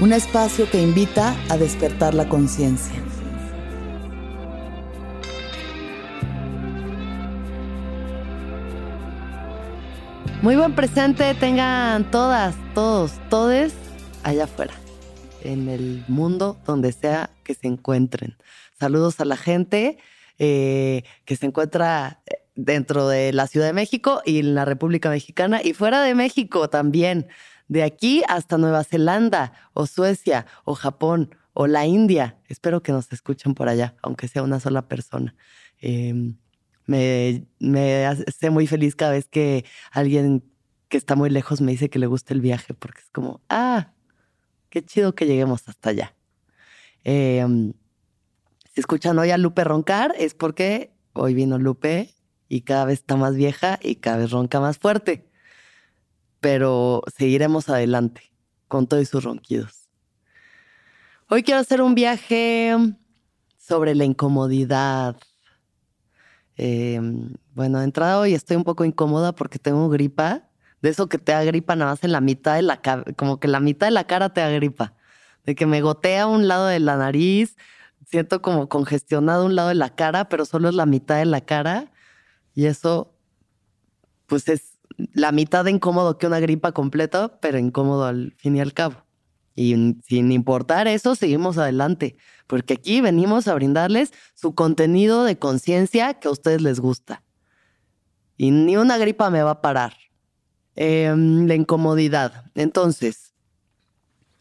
un espacio que invita a despertar la conciencia. Muy buen presente tengan todas, todos, todes allá afuera, en el mundo donde sea que se encuentren. Saludos a la gente eh, que se encuentra eh, dentro de la Ciudad de México y en la República Mexicana y fuera de México también de aquí hasta Nueva Zelanda o Suecia o Japón o la India. Espero que nos escuchen por allá, aunque sea una sola persona. Em, me, me hace muy feliz cada vez que alguien que está muy lejos me dice que le gusta el viaje, porque es como, ah, qué chido que lleguemos hasta allá. Em, si escuchan hoy a Lupe roncar, es porque hoy vino Lupe y cada vez está más vieja y cada vez ronca más fuerte pero seguiremos adelante con todos sus ronquidos. Hoy quiero hacer un viaje sobre la incomodidad. Em, bueno, de entrada hoy estoy un poco incómoda porque tengo gripa. De eso que te da gripa nada más en la mitad de la cara, como que la mitad de la cara te da gripa. De que me gotea un lado de la nariz, siento como congestionado un lado de la cara, pero solo es la mitad de la cara. Y eso, pues es la mitad de incómodo que una gripa completa, pero incómodo al fin y al cabo. Y sin importar eso, seguimos adelante, porque aquí venimos a brindarles su contenido de conciencia que a ustedes les gusta. Y ni una gripa me va a parar. Em, la incomodidad. Entonces,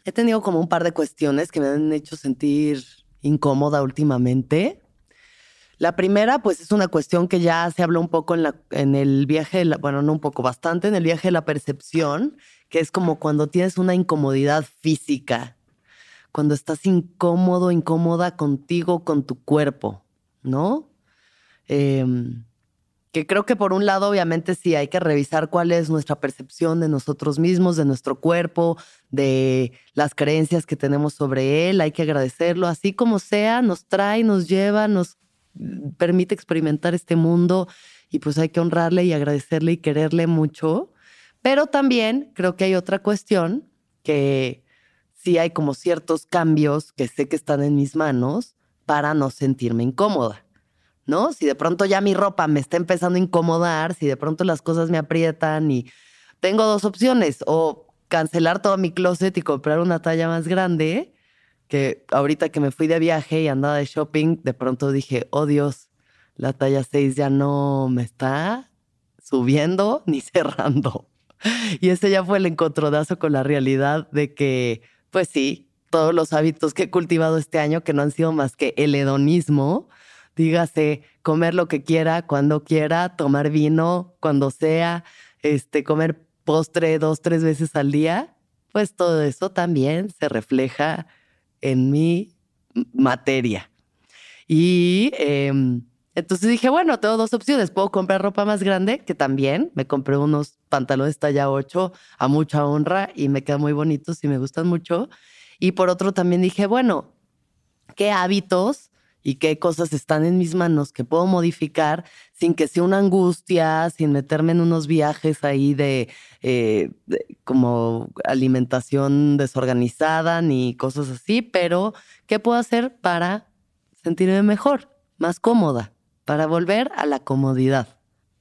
he tenido como un par de cuestiones que me han hecho sentir incómoda últimamente. La primera, pues es una cuestión que ya se habló un poco en, la, en el viaje, bueno, no un poco, bastante, en el viaje de la percepción, que es como cuando tienes una incomodidad física, cuando estás incómodo, incómoda contigo, con tu cuerpo, ¿no? Em, que creo que por un lado, obviamente, sí hay que revisar cuál es nuestra percepción de nosotros mismos, de nuestro cuerpo, de las creencias que tenemos sobre él, hay que agradecerlo, así como sea, nos trae, nos lleva, nos permite experimentar este mundo y pues hay que honrarle y agradecerle y quererle mucho. Pero también creo que hay otra cuestión que sí hay como ciertos cambios que sé que están en mis manos para no sentirme incómoda. ¿No? Si de pronto ya mi ropa me está empezando a incomodar, si de pronto las cosas me aprietan y tengo dos opciones, o cancelar todo mi closet y comprar una talla más grande, que ahorita que me fui de viaje y andaba de shopping, de pronto dije, oh Dios, la talla 6 ya no me está subiendo ni cerrando. Y ese ya fue el encontronazo con la realidad de que, pues sí, todos los hábitos que he cultivado este año, que no han sido más que el hedonismo, dígase, comer lo que quiera, cuando quiera, tomar vino, cuando sea, este, comer postre dos, tres veces al día, pues todo eso también se refleja en mi materia. Y em, entonces dije, bueno, tengo dos opciones. Puedo comprar ropa más grande, que también me compré unos pantalones talla 8 a mucha honra y me quedan muy bonitos y me gustan mucho. Y por otro también dije, bueno, ¿qué hábitos y qué cosas están en mis manos que puedo modificar sin que sea una angustia, sin meterme en unos viajes ahí de, eh, como alimentación desorganizada ni cosas así, pero ¿qué puedo hacer para sentirme mejor, más cómoda, para volver a la comodidad?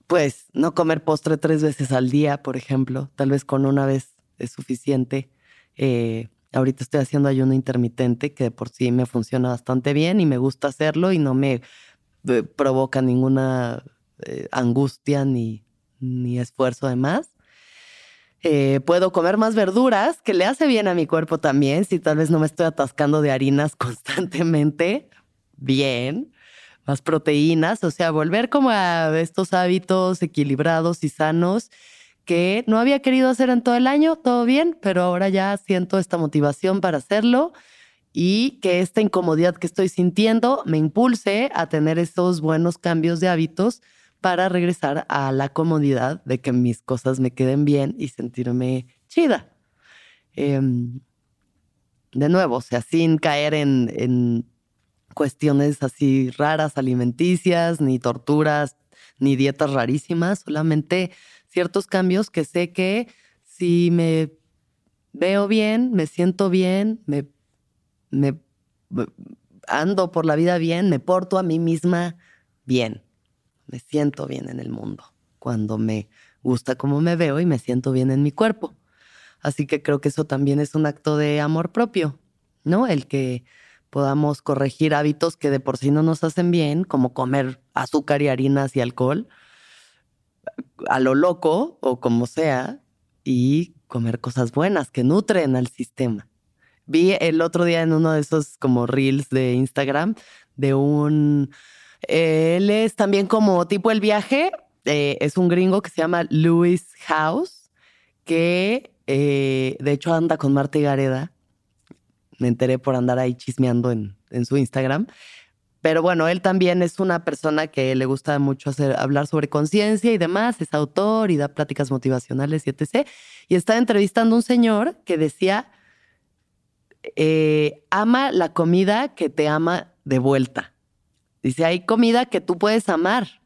Pues no comer postre tres veces al día, por ejemplo, tal vez con una vez es suficiente. Eh, Ahorita estoy haciendo ayuno intermitente que por sí me funciona bastante bien y me gusta hacerlo y no me eh, provoca ninguna eh, angustia ni, ni, esfuerzo de más. Eh, puedo comer más verduras, que le hace bien a mi cuerpo también, si tal vez no me estoy atascando de harinas constantemente. Bien, más proteínas, o sea, volver como a estos hábitos equilibrados y sanos que no había querido hacer en todo el año, todo bien, pero ahora ya siento esta motivación para hacerlo y que esta incomodidad que estoy sintiendo me impulse a tener estos buenos cambios de hábitos para regresar a la comodidad de que mis cosas me queden bien y sentirme chida. Em, de nuevo, o sea, sin caer en, en cuestiones así raras, alimenticias, ni torturas, ni dietas rarísimas, solamente ciertos cambios que sé que si me veo bien, me siento bien, me, me ando por la vida bien, me porto a mí misma bien, me siento bien en el mundo, cuando me gusta cómo me veo y me siento bien en mi cuerpo. Así que creo que eso también es un acto de amor propio, ¿no? El que podamos corregir hábitos que de por sí no nos hacen bien, como comer azúcar y harinas y alcohol, a lo loco o como sea y comer cosas buenas que nutren al sistema. Vi el otro día en uno de esos como reels de Instagram de un... él es también como tipo el viaje, eh, es un gringo que se llama Louis House, que eh, de hecho anda con Marta Gareda. Me enteré por andar ahí chismeando en, en su Instagram. Pero bueno, él también es una persona que le gusta mucho hacer, hablar sobre conciencia y demás, es autor y da pláticas motivacionales y etc. Y está entrevistando a un señor que decía, eh, ama la comida que te ama de vuelta. Dice, hay comida que tú puedes amar,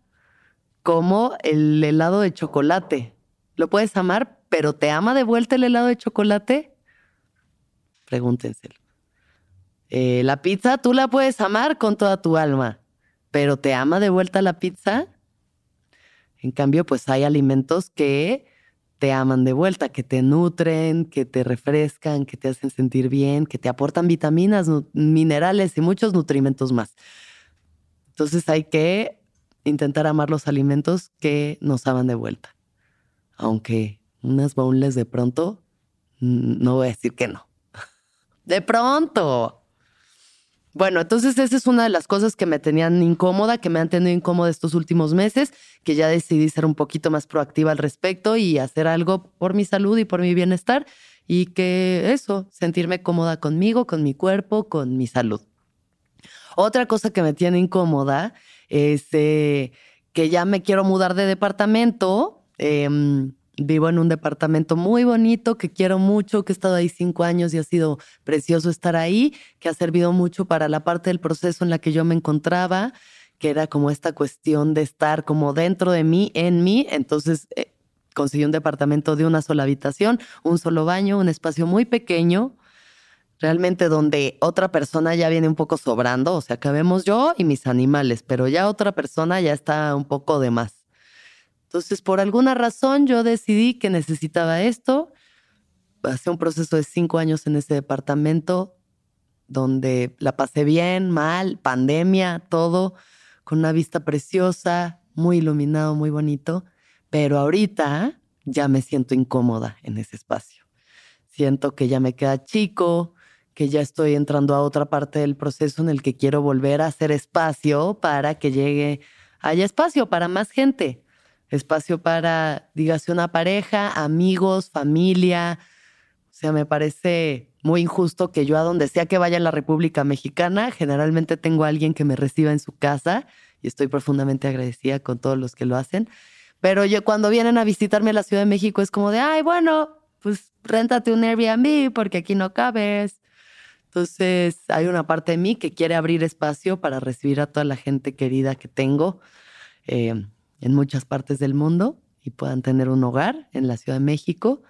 como el helado de chocolate. Lo puedes amar, pero ¿te ama de vuelta el helado de chocolate? Pregúntenselo. Eh, la pizza tú la puedes amar con toda tu alma, pero ¿te ama de vuelta la pizza? En cambio, pues hay alimentos que te aman de vuelta, que te nutren, que te refrescan, que te hacen sentir bien, que te aportan vitaminas, minerales y muchos nutrimentos más. Entonces hay que intentar amar los alimentos que nos aman de vuelta. Aunque unas bowls de pronto, no voy a decir que no. De pronto. Bueno, entonces esa es una de las cosas que me tenían incómoda, que me han tenido incómoda estos últimos meses, que ya decidí ser un poquito más proactiva al respecto y hacer algo por mi salud y por mi bienestar y que eso, sentirme cómoda conmigo, con mi cuerpo, con mi salud. Otra cosa que me tiene incómoda es eh, que ya me quiero mudar de departamento. Em, Vivo en un departamento muy bonito que quiero mucho, que he estado ahí cinco años y ha sido precioso estar ahí, que ha servido mucho para la parte del proceso en la que yo me encontraba, que era como esta cuestión de estar como dentro de mí, en mí. Entonces eh, conseguí un departamento de una sola habitación, un solo baño, un espacio muy pequeño, realmente donde otra persona ya viene un poco sobrando, o sea, cabemos yo y mis animales, pero ya otra persona ya está un poco de más. Entonces, por alguna razón, yo decidí que necesitaba esto. Pasé un proceso de cinco años en ese departamento donde la pasé bien, mal, pandemia, todo, con una vista preciosa, muy iluminado, muy bonito. Pero ahorita ya me siento incómoda en ese espacio. Siento que ya me queda chico, que ya estoy entrando a otra parte del proceso en el que quiero volver a hacer espacio para que llegue, haya espacio para más gente espacio para, dígase, una pareja, amigos, familia. O sea, me parece muy injusto que yo a donde sea que vaya en la República Mexicana, generalmente tengo a alguien que me reciba en su casa y estoy profundamente agradecida con todos los que lo hacen. Pero yo cuando vienen a visitarme a la Ciudad de México es como de, ay, bueno, pues réntate un Airbnb porque aquí no cabes. Entonces, hay una parte de mí que quiere abrir espacio para recibir a toda la gente querida que tengo eh, en muchas partes del mundo y puedan tener un hogar en la Ciudad de México.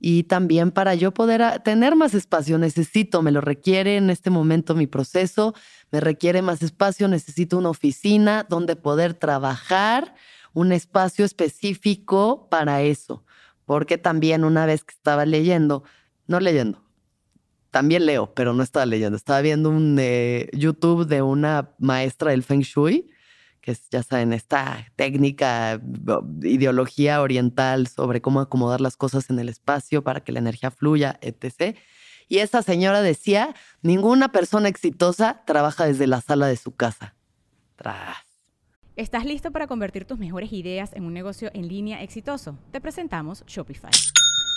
Y también para yo poder tener más espacio, necesito, me lo requiere en este momento mi proceso, me requiere más espacio, necesito una oficina donde poder trabajar, un espacio específico para eso. Porque también una vez que estaba leyendo, no leyendo, también leo, pero no estaba leyendo. Estaba viendo un eh, YouTube de una maestra del Feng Shui, que ya saben, esta técnica, ideología oriental sobre cómo acomodar las cosas en el espacio para que la energía fluya, etc. Y esa señora decía, ninguna persona exitosa trabaja desde la sala de su casa. Tras. ¿Estás listo para convertir tus mejores ideas en un negocio en línea exitoso? Te presentamos Shopify.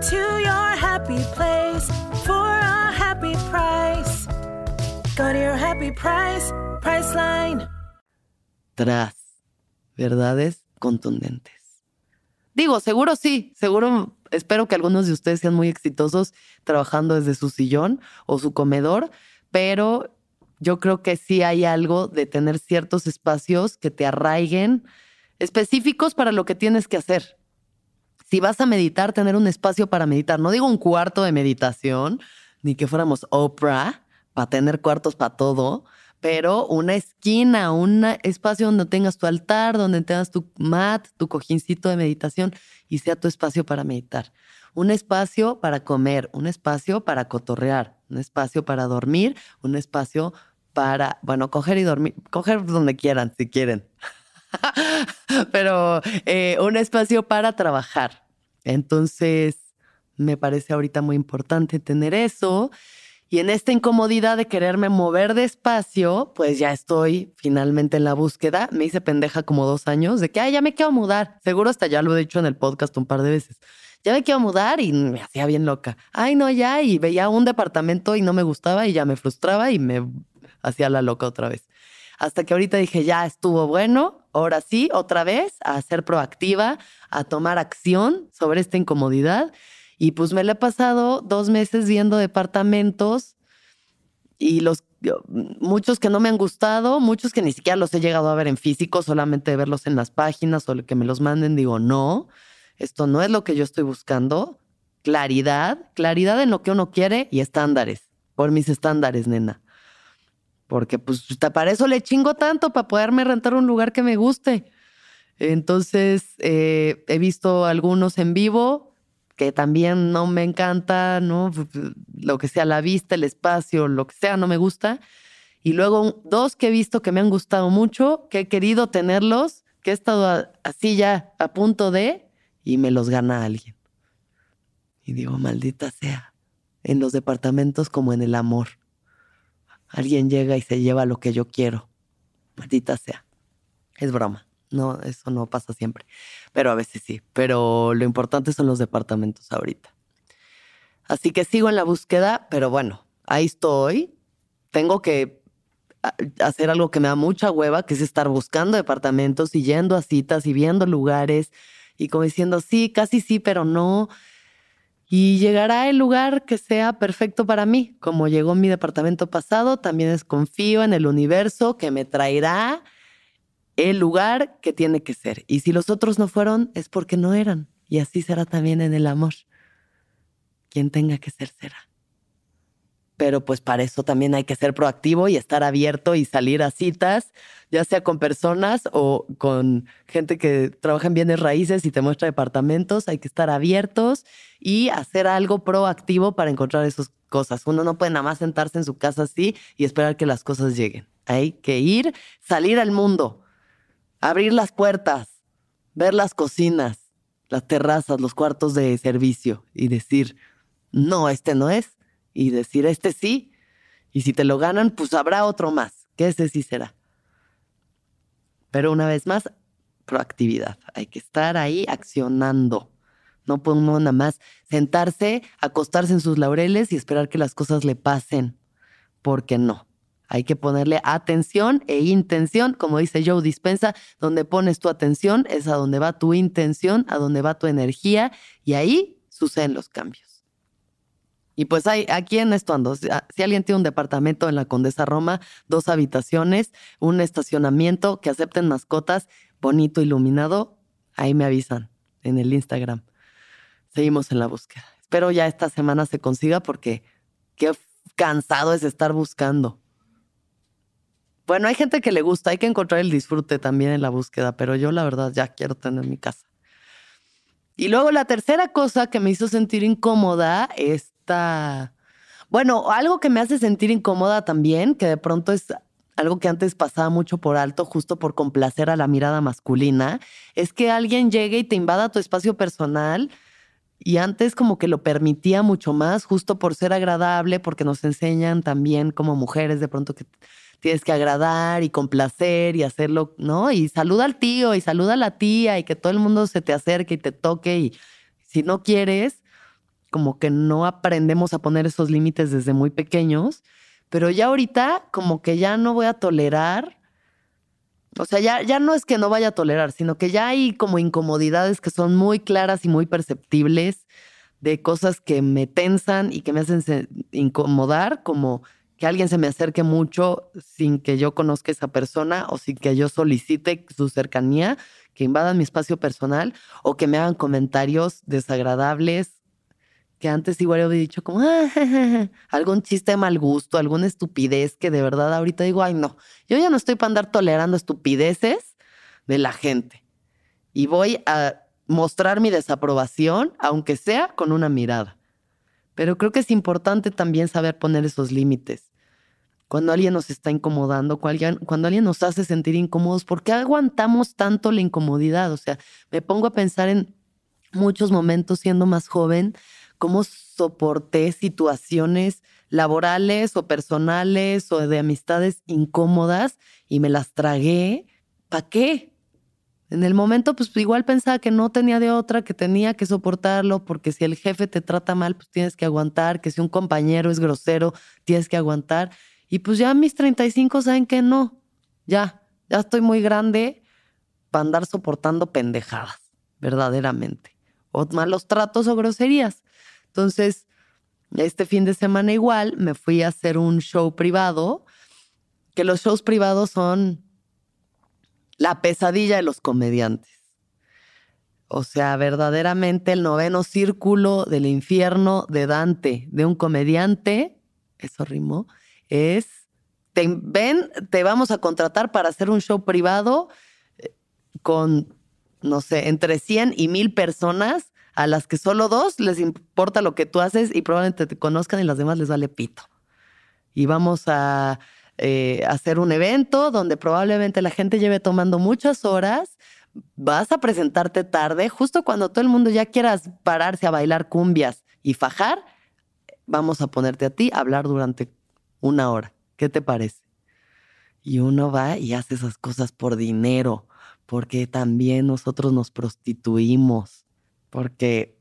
Go to your happy place for a happy price. Go to your happy price, Priceline. Tras verdades contundentes. Digo, seguro sí, seguro espero que algunos de ustedes sean muy exitosos trabajando desde su sillón o su comedor, pero yo creo que sí hay algo de tener ciertos espacios que te arraiguen específicos para lo que tienes que hacer si vas a meditar, tener un espacio para meditar. No digo un cuarto de meditación, ni que fuéramos Oprah, para tener cuartos para todo, pero una esquina, un espacio donde tengas tu altar, donde tengas tu mat, tu cojincito de meditación y sea tu espacio para meditar. Un espacio para comer, un espacio para cotorrear, un espacio para dormir, un espacio para, bueno, coger y dormir, coger donde quieran, si quieren. pero eh, un espacio para trabajar. Entonces, me parece ahorita muy importante tener eso. Y en esta incomodidad de quererme mover despacio, pues ya estoy finalmente en la búsqueda. Me hice pendeja como dos años de que, ay, ya me quiero mudar. Seguro hasta ya lo he dicho en el podcast un par de veces. Ya me quiero mudar y me hacía bien loca. Ay, no, ya. Y veía un departamento y no me gustaba y ya me frustraba y me hacía la loca otra vez. Hasta que ahorita dije, ya estuvo bueno, ahora sí, otra vez, a ser proactiva, a tomar acción sobre esta incomodidad. Y pues me le he pasado dos meses viendo departamentos y los muchos que no me han gustado, muchos que ni siquiera los he llegado a ver en físico, solamente verlos en las páginas o que me los manden, digo, no, esto no es lo que yo estoy buscando. Claridad, claridad en lo que uno quiere y estándares, por mis estándares, nena porque pues para eso le chingo tanto, para poderme rentar un lugar que me guste. Entonces, eh, he visto algunos en vivo que también no me encanta, ¿no? Lo que sea la vista, el espacio, lo que sea, no me gusta. Y luego dos que he visto que me han gustado mucho, que he querido tenerlos, que he estado así ya a punto de, y me los gana alguien. Y digo, maldita sea, en los departamentos como en el amor alguien llega y se lleva lo que yo quiero. Maldita sea. Es broma. No, eso no pasa siempre. Pero a veces sí. Pero lo importante son los departamentos ahorita. Así que sigo en la búsqueda, pero bueno, ahí estoy. Tengo que hacer algo que me da mucha hueva, que es estar buscando departamentos y yendo a citas y viendo lugares y como diciendo, sí, casi sí, pero no. Y llegará el lugar que sea perfecto para mí. Como llegó mi departamento pasado, también confío en el universo que me traerá el lugar que tiene que ser. Y si los otros no fueron, es porque no eran. Y así será también en el amor. Quien tenga que ser, será. Pero pues para eso también hay que ser proactivo y estar abierto y salir a citas, ya sea con personas o con gente que trabaja en bienes raíces y te muestra departamentos. Hay que estar abiertos y hacer algo proactivo para encontrar esas cosas. Uno no puede nada más sentarse en su casa así y esperar que las cosas lleguen. Hay que ir, salir al mundo, abrir las puertas, ver las cocinas, las terrazas, los cuartos de servicio y decir, no, este no es, y decir, este sí, y si te lo ganan, pues habrá otro más, que ese sí será. Pero una vez más, proactividad, hay que estar ahí accionando. No uno nada más sentarse, acostarse en sus laureles y esperar que las cosas le pasen, porque no. Hay que ponerle atención e intención, como dice Joe Dispensa, donde pones tu atención es a donde va tu intención, a donde va tu energía y ahí suceden los cambios. Y pues hay, aquí en esto ando, si alguien tiene un departamento en la Condesa Roma, dos habitaciones, un estacionamiento que acepten mascotas, bonito, iluminado, ahí me avisan en el Instagram. Seguimos en la búsqueda. Espero ya esta semana se consiga porque qué cansado es estar buscando. Bueno, hay gente que le gusta, hay que encontrar el disfrute también en la búsqueda, pero yo la verdad ya quiero tener mi casa. Y luego la tercera cosa que me hizo sentir incómoda, bueno, algo que me hace sentir incómoda también, que de pronto es algo que antes pasaba mucho por alto, justo por complacer a la mirada masculina, es que alguien llegue y te invada tu espacio personal. Y antes como que lo permitía mucho más, justo por ser agradable, porque nos enseñan también como mujeres de pronto que tienes que agradar y complacer y hacerlo, ¿no? Y saluda al tío y saluda a la tía y que todo el mundo se te acerque y te toque y si no quieres, como que no aprendemos a poner esos límites desde muy pequeños, pero ya ahorita como que ya no voy a tolerar, o sea, ya, ya no es que no vaya a tolerar, sino que ya hay como incomodidades que son muy claras y muy perceptibles de cosas que me tensan y que me hacen incomodar, como que alguien se me acerque mucho sin que yo conozca a esa persona o sin que yo solicite su cercanía, que invadan mi espacio personal o que me hagan comentarios desagradables que antes igual había dicho como ah, algún chiste de mal gusto, alguna estupidez que de verdad ahorita digo, ay no, yo ya no estoy para andar tolerando estupideces de la gente y voy a mostrar mi desaprobación, aunque sea con una mirada. Pero creo que es importante también saber poner esos límites cuando alguien nos está incomodando, cuando alguien, nos hace sentir incómodos, ¿por qué aguantamos tanto la incomodidad? O sea, me pongo a pensar en muchos momentos siendo más joven, cómo soporté situaciones laborales o personales o de amistades incómodas y me las tragué. ¿Para qué? En el momento, pues igual pensaba que no tenía de otra, que tenía que soportarlo, porque si el jefe te trata mal, pues tienes que aguantar, que si un compañero es grosero, tienes que aguantar. Y pues ya mis 35 saben que no, ya, ya estoy muy grande para andar soportando pendejadas, verdaderamente. O malos tratos o groserías. Entonces, este fin de semana igual me fui a hacer un show privado, que los shows privados son la pesadilla de los comediantes. O sea, verdaderamente el noveno círculo del infierno de Dante, de un comediante, eso rimó, es, ven, te vamos a contratar para hacer un show privado eh, con, no sé, entre 100 y 1000 personas a las que solo dos les importa lo que tú haces y probablemente te conozcan y las demás les vale pito. Y vamos a eh, hacer un evento donde probablemente la gente lleve tomando muchas horas. Vas a presentarte tarde, justo cuando todo el mundo ya quieras pararse a bailar cumbias y fajar, vamos a ponerte a ti a hablar durante una hora. ¿Qué te parece? Y uno va y hace esas cosas por dinero, porque también nosotros nos prostituimos, porque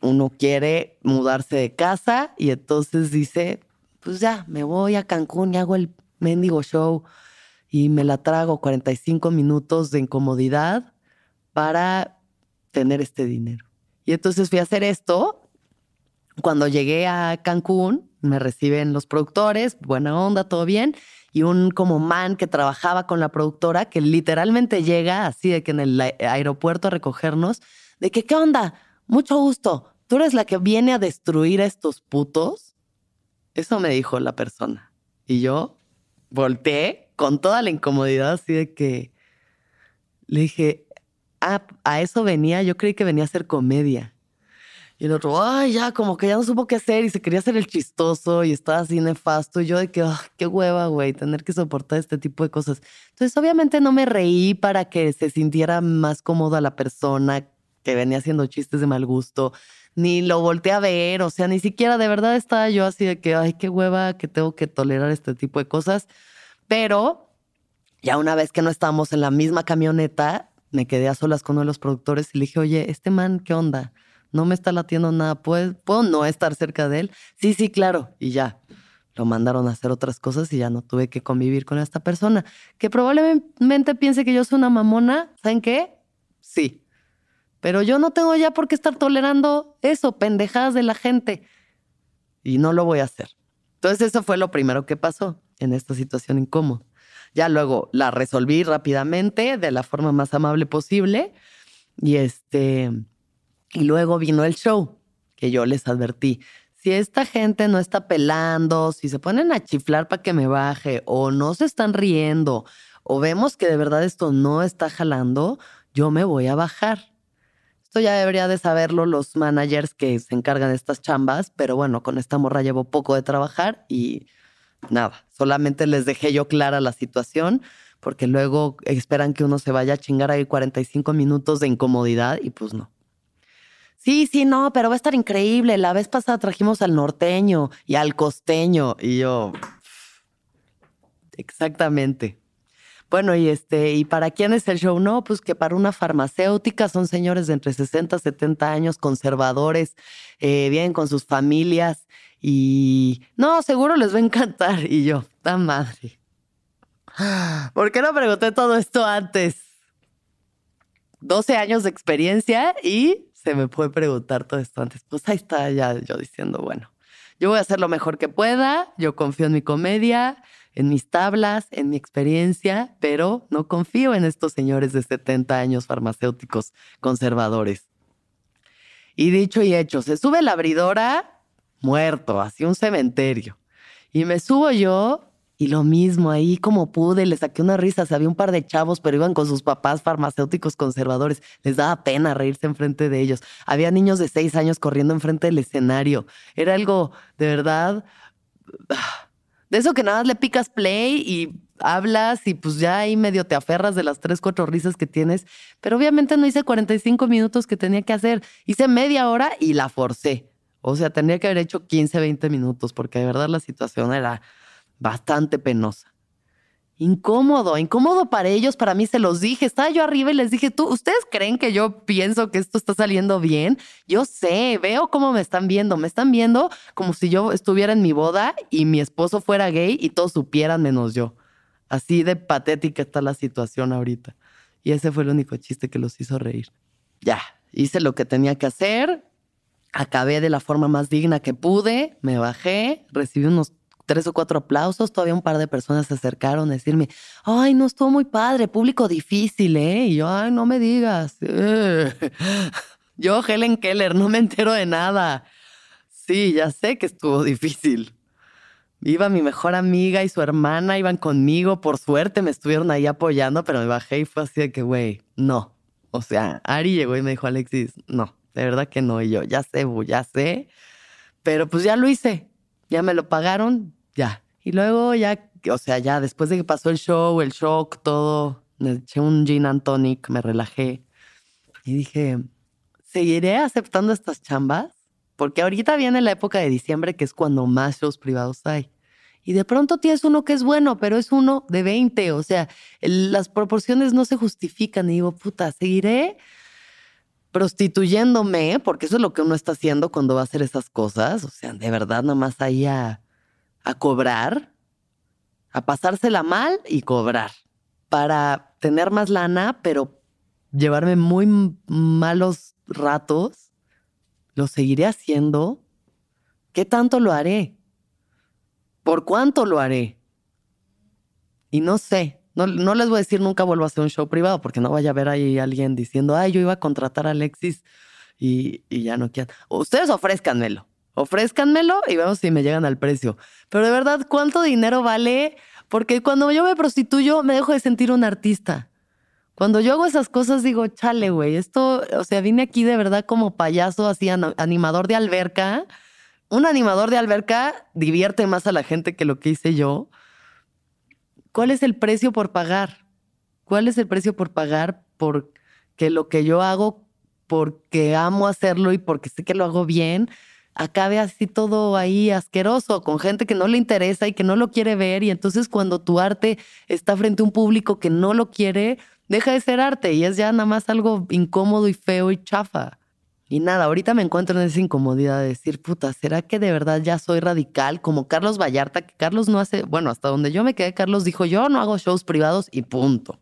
uno quiere mudarse de casa y entonces dice, pues ya, me voy a Cancún y hago el mendigo show y me la trago 45 minutos de incomodidad para tener este dinero. Y entonces fui a hacer esto Cuando llegué a Cancún, me reciben los productores, buena onda, todo bien, y un como man que trabajaba con la productora que literalmente llega así de que en el aeropuerto a recogernos, de que, ¿qué onda? Mucho gusto. ¿Tú eres la que viene a destruir a estos putos? Eso me dijo la persona. Y yo volteé con toda la incomodidad así de que le dije, ah, a eso venía, yo creí que venía a hacer comedia. Y el otro, ay, ya, como que ya no supo qué hacer y se quería hacer el chistoso y estaba así nefasto. Y yo de que, ah, qué hueva, güey, tener que soportar este tipo de cosas. Entonces, obviamente no me reí para que se sintiera más cómoda la persona que venía haciendo chistes de mal gusto ni lo volteé a ver, o sea, ni siquiera de verdad estaba yo así de que, ay, qué hueva, que tengo que tolerar este tipo de cosas. Pero ya una vez que no estábamos en la misma camioneta, me quedé a solas con uno de los productores y le dije, oye, este man, ¿qué onda? No me está latiendo nada, ¿puedo, ¿puedo no estar cerca de él? Sí, sí, claro, y ya. Lo mandaron a hacer otras cosas y ya no tuve que convivir con esta persona. Que probablemente piense que yo soy una mamona. ¿Saben qué? Sí, pero yo no tengo ya por qué estar tolerando eso, pendejadas de la gente. Y no lo voy a hacer. Entonces eso fue lo primero que pasó en esta situación incómoda. Ya luego la resolví rápidamente de la forma más amable posible. Y este, y luego vino el show que yo les advertí. Si esta gente no está pelando, si se ponen a chiflar para que me baje o no se están riendo o vemos que de verdad esto no está jalando, yo me voy a bajar. Esto ya debería de saberlo los managers que se encargan de estas chambas, pero bueno, con esta morra llevo poco de trabajar y nada, solamente les dejé yo clara la situación porque luego esperan que uno se vaya a chingar ahí 45 minutos de incomodidad y pues no. Sí, sí, no, pero va a estar increíble. La vez pasada trajimos al norteño y al costeño y yo... Exactamente. Bueno, y este, ¿y para quién es el show? No, pues que para una farmacéutica son señores de entre 60 y 70 años, conservadores, eh, vienen con sus familias y no, seguro les va a encantar. Y yo, tan madre. ¿Por qué no pregunté todo esto antes? 12 años de experiencia y se me puede preguntar todo esto antes. Pues ahí está ya yo diciendo, bueno, yo voy a hacer lo mejor que pueda, yo confío en mi comedia, en mis tablas, en mi experiencia, pero no confío en estos señores de 70 años farmacéuticos conservadores. Y dicho y hecho, se sube la abridora muerto, hacia un cementerio. Y me subo yo y lo mismo, ahí como pude, le saqué una risa. Había un par de chavos, pero iban con sus papás farmacéuticos conservadores. Les daba pena reírse enfrente de ellos. Había niños de seis años corriendo enfrente del escenario. Era algo de verdad de eso que nada más le picas play y hablas y pues ya ahí medio te aferras de las tres, cuatro risas que tienes. Pero obviamente no hice 45 minutos que tenía que hacer. Hice media hora y la forcé. O sea, tendría que haber hecho 15, 20 minutos porque de verdad la situación era bastante penosa incómodo, incómodo para ellos, para mí se los dije, estaba yo arriba y les dije, ¿tú, ustedes creen que yo pienso que esto está saliendo bien? Yo sé, veo cómo me están viendo, me están viendo como si yo estuviera en mi boda y mi esposo fuera gay y todos supieran menos yo. Así de patética está la situación ahorita. Y ese fue el único chiste que los hizo reír. Ya, hice lo que tenía que hacer, acabé de la forma más digna que pude, me bajé, recibí unos tres o cuatro aplausos, todavía un par de personas se acercaron a decirme, ay, no estuvo muy padre, público difícil, ¿eh? Y yo, ay, no me digas. Yo, Helen Keller, no me entero de nada. Sí, ya sé que estuvo difícil. Iba mi mejor amiga y su hermana, iban conmigo, por suerte me estuvieron ahí apoyando, pero me bajé y fue así de que, güey, no. O sea, Ari llegó y me dijo, Alexis, no, de verdad que no. Y yo, ya sé, ya sé, pero pues ya lo hice ya me lo pagaron, ya. Y luego ya, o sea, ya después de que pasó el show, el shock, todo, me eché un gin and tonic, me relajé y dije, ¿seguiré aceptando estas chambas? Porque ahorita viene la época de diciembre que es cuando más shows privados hay. Y de pronto tienes uno que es bueno, pero es uno de 20. O sea, las proporciones no se justifican. Y digo, puta, seguiré prostituyéndome, porque eso es lo que uno está haciendo cuando va a hacer esas cosas, o sea, de verdad nada más ahí a, a cobrar, a pasársela mal y cobrar, para tener más lana, pero llevarme muy malos ratos, lo seguiré haciendo. ¿Qué tanto lo haré? ¿Por cuánto lo haré? Y no sé, no, les voy a decir nunca vuelvo a hacer un show privado porque no vaya a ver ahí alguien diciendo, ay, yo iba a contratar a Alexis y, ya no quieren. Ustedes ofrézcanmelo, ofrézcanmelo y vemos si me llegan al precio. Pero de verdad, ¿cuánto dinero vale? Porque cuando yo me prostituyo me dejo de sentir un artista. Cuando yo hago esas cosas digo, chale, güey, esto, o sea, vine aquí de verdad como payaso, así animador de alberca. Un animador de alberca divierte más a la gente que lo que hice yo. ¿Cuál es el precio por pagar? ¿Cuál es el precio por pagar por que lo que yo hago, porque amo hacerlo y porque sé que lo hago bien, acabe así todo ahí asqueroso, con gente que no le interesa y que no lo quiere ver. Y entonces cuando tu arte está frente a un público que no lo quiere, deja de ser arte y es ya nada más algo incómodo y feo y chafa. Y nada, ahorita me encuentro en esa incomodidad de decir, puta, ¿será que de verdad ya soy radical? Como Carlos Vallarta, que Carlos no hace, bueno, hasta donde yo me quedé, Carlos dijo, yo no hago shows privados y punto.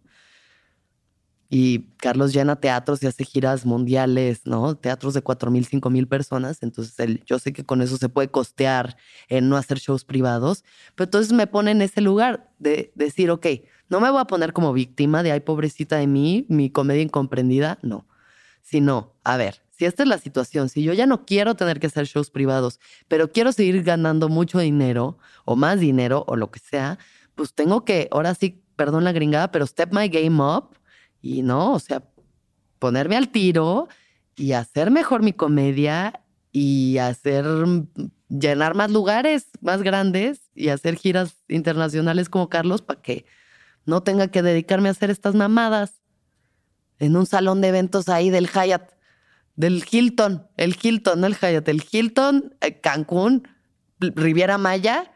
Y Carlos llena teatros y hace giras mundiales, ¿no? Teatros de cuatro mil, cinco mil personas. Entonces, él, yo sé que con eso se puede costear en no hacer shows privados. Pero entonces me pone en ese lugar de decir, ok, no me voy a poner como víctima de, ay, pobrecita de mí, mi comedia incomprendida. No. Sino, a ver, si esta es la situación, si yo ya no quiero tener que hacer shows privados, pero quiero seguir ganando mucho dinero o más dinero o lo que sea, pues tengo que, ahora sí, perdón la gringada, pero step my game up y no, o sea, ponerme al tiro y hacer mejor mi comedia y hacer llenar más lugares más grandes y hacer giras internacionales como Carlos para que no tenga que dedicarme a hacer estas mamadas en un salón de eventos ahí del Hyatt del Hilton, el Hilton, no el Hyatt, el Hilton, eh, Cancún, Riviera Maya,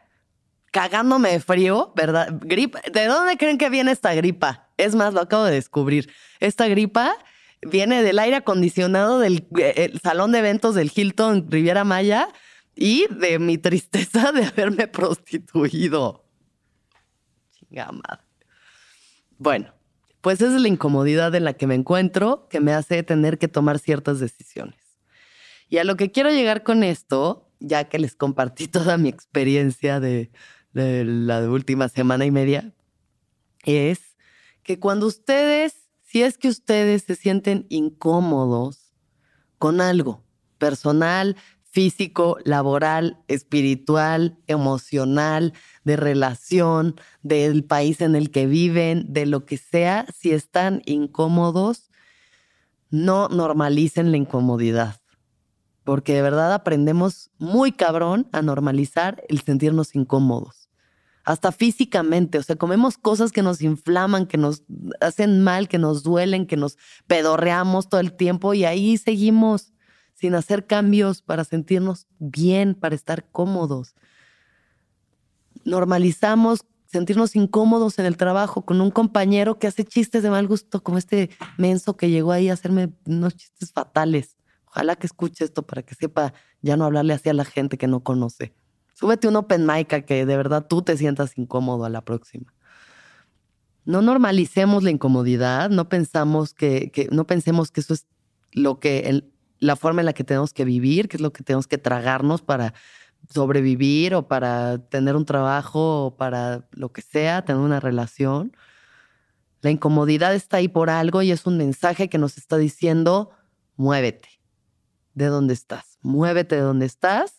cagándome de frío, ¿verdad? Gripa. ¿De dónde creen que viene esta gripa? Es más, lo acabo de descubrir. Esta gripa viene del aire acondicionado del eh, salón de eventos del Hilton Riviera Maya y de mi tristeza de haberme prostituido. Chingada Bueno, pues es la incomodidad en la que me encuentro que me hace tener que tomar ciertas decisiones. Y a lo que quiero llegar con esto, ya que les compartí toda mi experiencia de, de la última semana y media, es que cuando ustedes, si es que ustedes se sienten incómodos con algo personal, físico, laboral, espiritual, emocional, de relación, del país en el que viven, de lo que sea, si están incómodos, no normalicen la incomodidad. Porque de verdad aprendemos muy cabrón a normalizar el sentirnos incómodos. Hasta físicamente, o sea, comemos cosas que nos inflaman, que nos hacen mal, que nos duelen, que nos pedorreamos todo el tiempo y ahí seguimos sin hacer cambios para sentirnos bien, para estar cómodos. Normalizamos sentirnos incómodos en el trabajo con un compañero que hace chistes de mal gusto, como este menso que llegó ahí a hacerme unos chistes fatales. Ojalá que escuche esto para que sepa ya no hablarle así a la gente que no conoce. Súbete un open mic a que de verdad tú te sientas incómodo a la próxima. No normalicemos la incomodidad, no pensamos que, que no pensemos que eso es lo que el, la forma en la que tenemos que vivir, qué es lo que tenemos que tragarnos para sobrevivir o para tener un trabajo o para lo que sea, tener una relación. La incomodidad está ahí por algo y es un mensaje que nos está diciendo, muévete de donde estás, muévete de donde estás.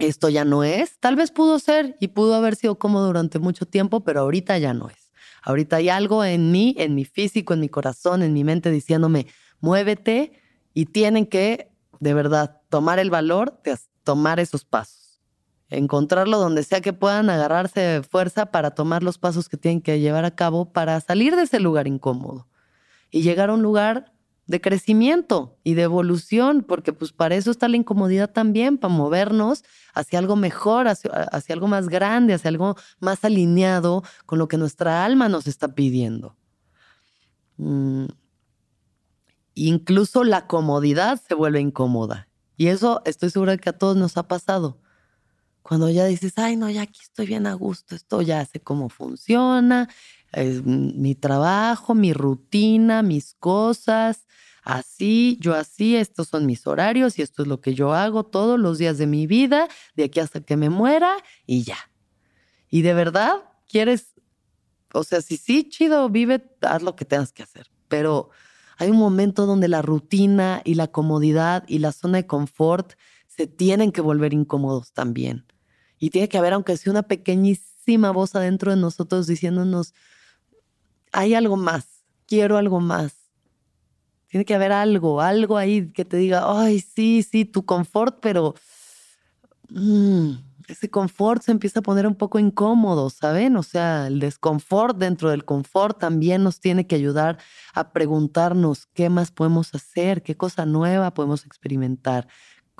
Esto ya no es, tal vez pudo ser y pudo haber sido cómodo durante mucho tiempo, pero ahorita ya no es. Ahorita hay algo en mí, en mi físico, en mi corazón, en mi mente diciéndome, muévete y tienen que, de verdad, tomar el valor de tomar esos pasos. Encontrarlo donde sea que puedan agarrarse de fuerza para tomar los pasos que tienen que llevar a cabo para salir de ese lugar incómodo y llegar a un lugar de crecimiento y de evolución, porque pues para eso está la incomodidad también, para movernos hacia algo mejor, hacia, algo más grande, hacia algo más alineado con lo que nuestra alma nos está pidiendo. Mm, incluso la comodidad se vuelve incómoda. Y eso estoy segura que a todos nos ha pasado. Cuando ya dices, ay, no, ya aquí estoy bien a gusto, esto ya sé cómo funciona, es mi trabajo, mi rutina, mis cosas, así, yo así, estos son mis horarios y esto es lo que yo hago todos los días de mi vida, de aquí hasta que me muera y ya. Y de verdad, quieres, o sea, si sí, chido, vive, haz lo que tengas que hacer. Pero hay un momento donde la rutina y la comodidad y la zona de confort se tienen que volver incómodos también. Y tiene que haber, aunque sea una pequeñísima voz adentro de nosotros diciéndonos, hay algo más, quiero algo más. Tiene que haber algo, algo ahí que te diga, ay, sí, sí, tu confort, pero mm, ese confort se empieza a poner un poco incómodo, ¿saben? O sea, el desconfort dentro del confort también nos tiene que ayudar a preguntarnos qué más podemos hacer, qué cosa nueva podemos experimentar.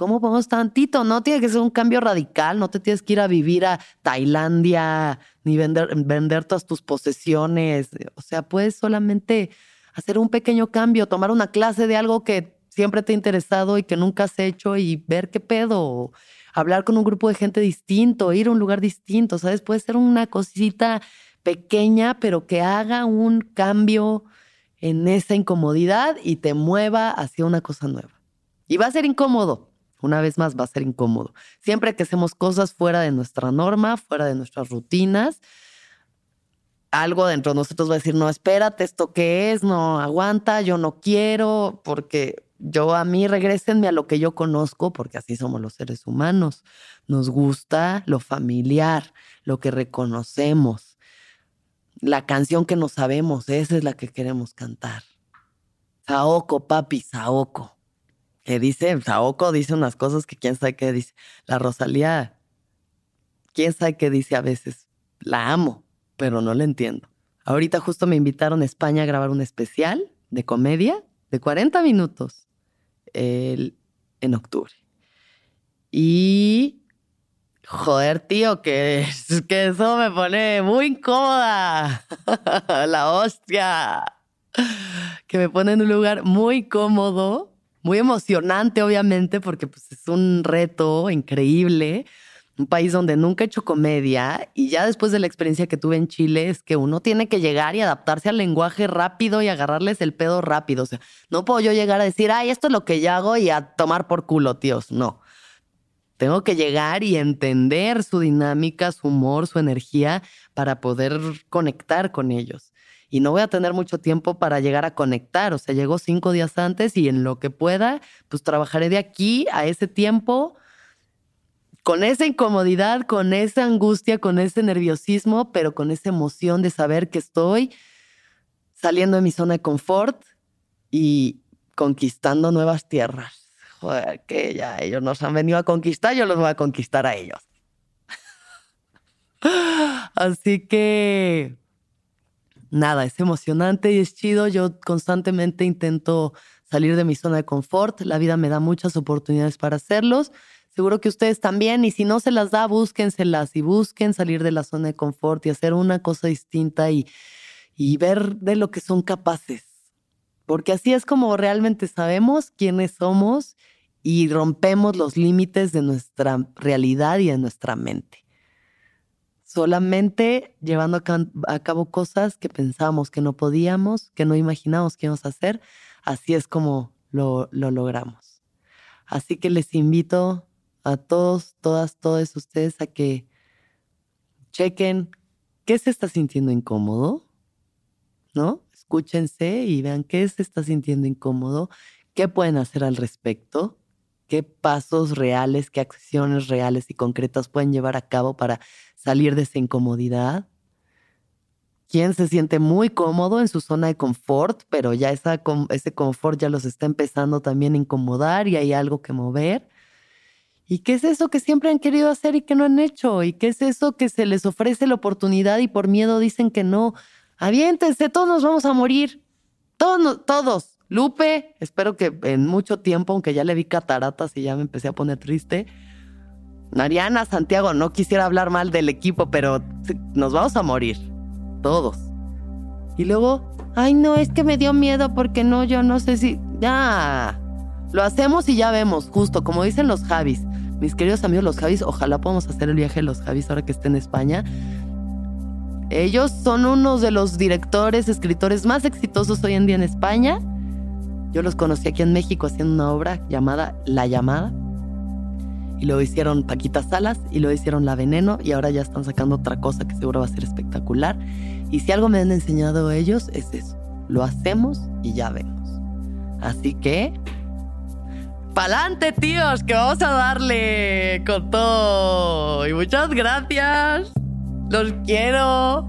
¿Cómo podemos tantito? No tiene que ser un cambio radical, no te tienes que ir a vivir a Tailandia ni vender, vender todas tus posesiones. O sea, puedes solamente hacer un pequeño cambio, tomar una clase de algo que siempre te ha interesado y que nunca has hecho y ver qué pedo hablar con un grupo de gente distinto, ir a un lugar distinto, ¿sabes? Puede ser una cosita pequeña, pero que haga un cambio en esa incomodidad y te mueva hacia una cosa nueva. Y va a ser incómodo, una vez más va a ser incómodo. Siempre que hacemos cosas fuera de nuestra norma, fuera de nuestras rutinas, algo dentro de nosotros va a decir, no, espérate, ¿esto qué es? No, aguanta, yo no quiero, porque yo a mí regresenme a lo que yo conozco, porque así somos los seres humanos. Nos gusta lo familiar, lo que reconocemos, la canción que no sabemos, esa es la que queremos cantar. Saoko, papi, Saoko. Que dice, Saoko dice unas cosas que quién sabe qué dice. La Rosalía, quién sabe qué dice a veces. La amo, pero no la entiendo. Ahorita justo me invitaron a España a grabar un especial de comedia de 40 minutos en octubre. Y joder, tío, que, que eso me pone muy incómoda. La hostia. Que me pone en un lugar muy cómodo, muy emocionante, obviamente, porque pues, es un reto increíble un país donde nunca he hecho comedia y ya después de la experiencia que tuve en Chile es que uno tiene que llegar y adaptarse al lenguaje rápido y agarrarles el pedo rápido. O sea, no puedo yo llegar a decir, ay, esto es lo que yo hago y a tomar por culo, tíos. No. Tengo que llegar y entender su dinámica, su humor, su energía para poder conectar con ellos. Y no voy a tener mucho tiempo para llegar a conectar. O sea, llego cinco días antes y en lo que pueda, pues trabajaré de aquí a ese tiempo con esa incomodidad, con esa angustia, con ese nerviosismo, pero con esa emoción de saber que estoy saliendo de mi zona de confort y conquistando nuevas tierras. Joder, que ya ellos nos han venido a conquistar, yo los voy a conquistar a ellos. Así que, nada, es emocionante y es chido. Yo constantemente intento salir de mi zona de confort. La vida me da muchas oportunidades para hacerlos. Seguro que ustedes también, y si no se las da, búsquenselas y busquen salir de la zona de confort y hacer una cosa distinta y, y ver de lo que son capaces. Porque así es como realmente sabemos quiénes somos y rompemos los límites de nuestra realidad y de nuestra mente. Solamente llevando a cabo cosas que pensamos que no podíamos, que no imaginamos que íbamos a hacer, así es como lo, lo logramos. Así que les invito a todos, todas, todos ustedes a que chequen qué se está sintiendo incómodo, ¿no? Escúchense y vean qué se está sintiendo incómodo, qué pueden hacer al respecto, qué pasos reales, qué acciones reales y concretas pueden llevar a cabo para salir de esa incomodidad. ¿Quién se siente muy cómodo en su zona de confort, pero ya esa, ese confort ya los está empezando también a incomodar y hay algo que mover? ¿Y qué es eso que siempre han querido hacer y que no han hecho? ¿Y qué es eso que se les ofrece la oportunidad y por miedo dicen que no? Aviéntense, todos nos vamos a morir. Todos, todos. Lupe, espero que en mucho tiempo, aunque ya le vi cataratas y ya me empecé a poner triste. Mariana, Santiago, no quisiera hablar mal del equipo, pero nos vamos a morir. Todos. Y luego, ay, no, es que me dio miedo porque no, yo no sé si. Ya. Lo hacemos y ya vemos, justo como dicen los Javis mis queridos amigos los Javis, ojalá podamos hacer el viaje de los Javis ahora que esté en España. Ellos son unos de los directores, escritores más exitosos hoy en día en España. Yo los conocí aquí en México haciendo una obra llamada La Llamada. Y lo hicieron Paquita Salas y lo hicieron La Veneno y ahora ya están sacando otra cosa que seguro va a ser espectacular. Y si algo me han enseñado ellos es eso. Lo hacemos y ya vemos. Así que... ¡Pa'lante, tíos! Que vamos a darle con todo. Y muchas gracias. Los quiero.